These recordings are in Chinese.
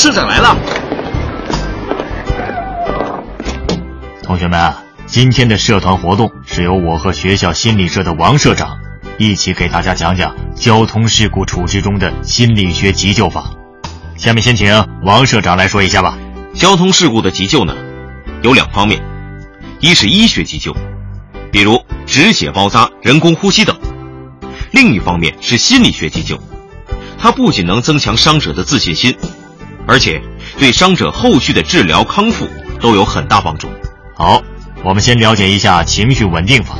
社长来了。同学们，今天的社团活动是由我和学校心理社的王社长一起给大家讲讲交通事故处置中的心理学急救法。下面先请王社长来说一下吧。交通事故的急救呢，有两方面，一是医学急救，比如止血包扎、人工呼吸等；另一方面是心理学急救，它不仅能增强伤者的自信心，而且对伤者后续的治疗康复都有很大帮助。好，我们先了解一下情绪稳定法。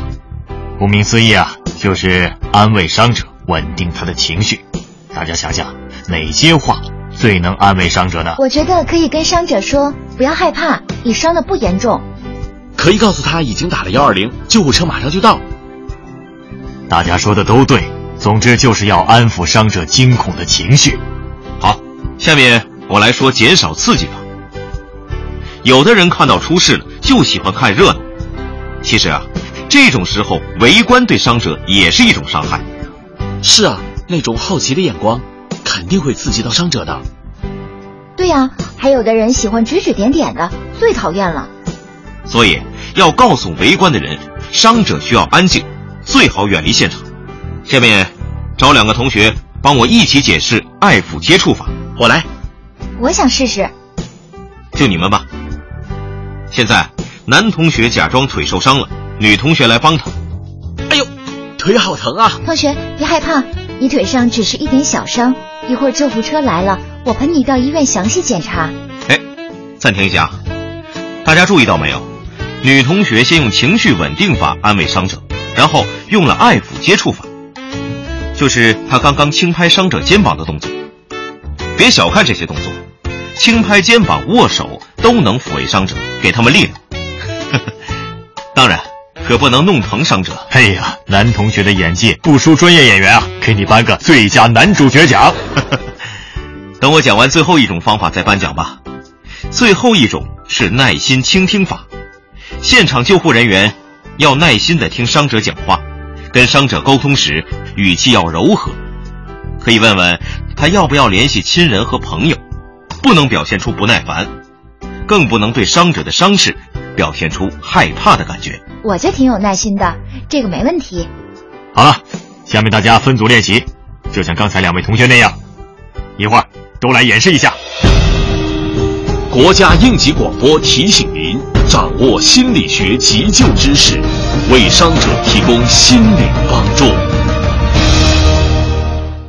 顾名思义啊，就是安慰伤者，稳定他的情绪。大家想想，哪些话最能安慰伤者呢？我觉得可以跟伤者说，不要害怕，你伤的不严重。可以告诉他已经打了幺二零，救护车马上就到。大家说的都对，总之就是要安抚伤者惊恐的情绪。好，下面我来说减少刺激法。有的人看到出事了就喜欢看热闹，其实啊，这种时候围观对伤者也是一种伤害。是啊，那种好奇的眼光肯定会刺激到伤者的。对呀，还有的人喜欢指指点点的，最讨厌了。所以要告诉围观的人，伤者需要安静，最好远离现场。下面找两个同学帮我一起解释爱抚接触法。我来，我想试试。就你们吧。现在，男同学假装腿受伤了，女同学来帮他。哎呦，腿好疼啊！同学别害怕，你腿上只是一点小伤，一会儿救护车来了，我陪你到医院详细检查。哎，暂停一下，大家注意到没有？女同学先用情绪稳定法安慰伤者，然后用了爱抚接触法，就是她刚刚轻拍伤者肩膀的动作。别小看这些动作。轻拍肩膀、握手都能抚慰伤者，给他们力量。当然，可不能弄疼伤者。哎呀，男同学的演技不输专业演员啊！给你颁个最佳男主角奖。等我讲完最后一种方法再颁奖吧。最后一种是耐心倾听法，现场救护人员要耐心的听伤者讲话，跟伤者沟通时语气要柔和，可以问问他要不要联系亲人和朋友。不能表现出不耐烦，更不能对伤者的伤势表现出害怕的感觉。我就挺有耐心的，这个没问题。好了，下面大家分组练习，就像刚才两位同学那样，一会儿都来演示一下。国家应急广播提醒您：掌握心理学急救知识，为伤者提供心理帮助。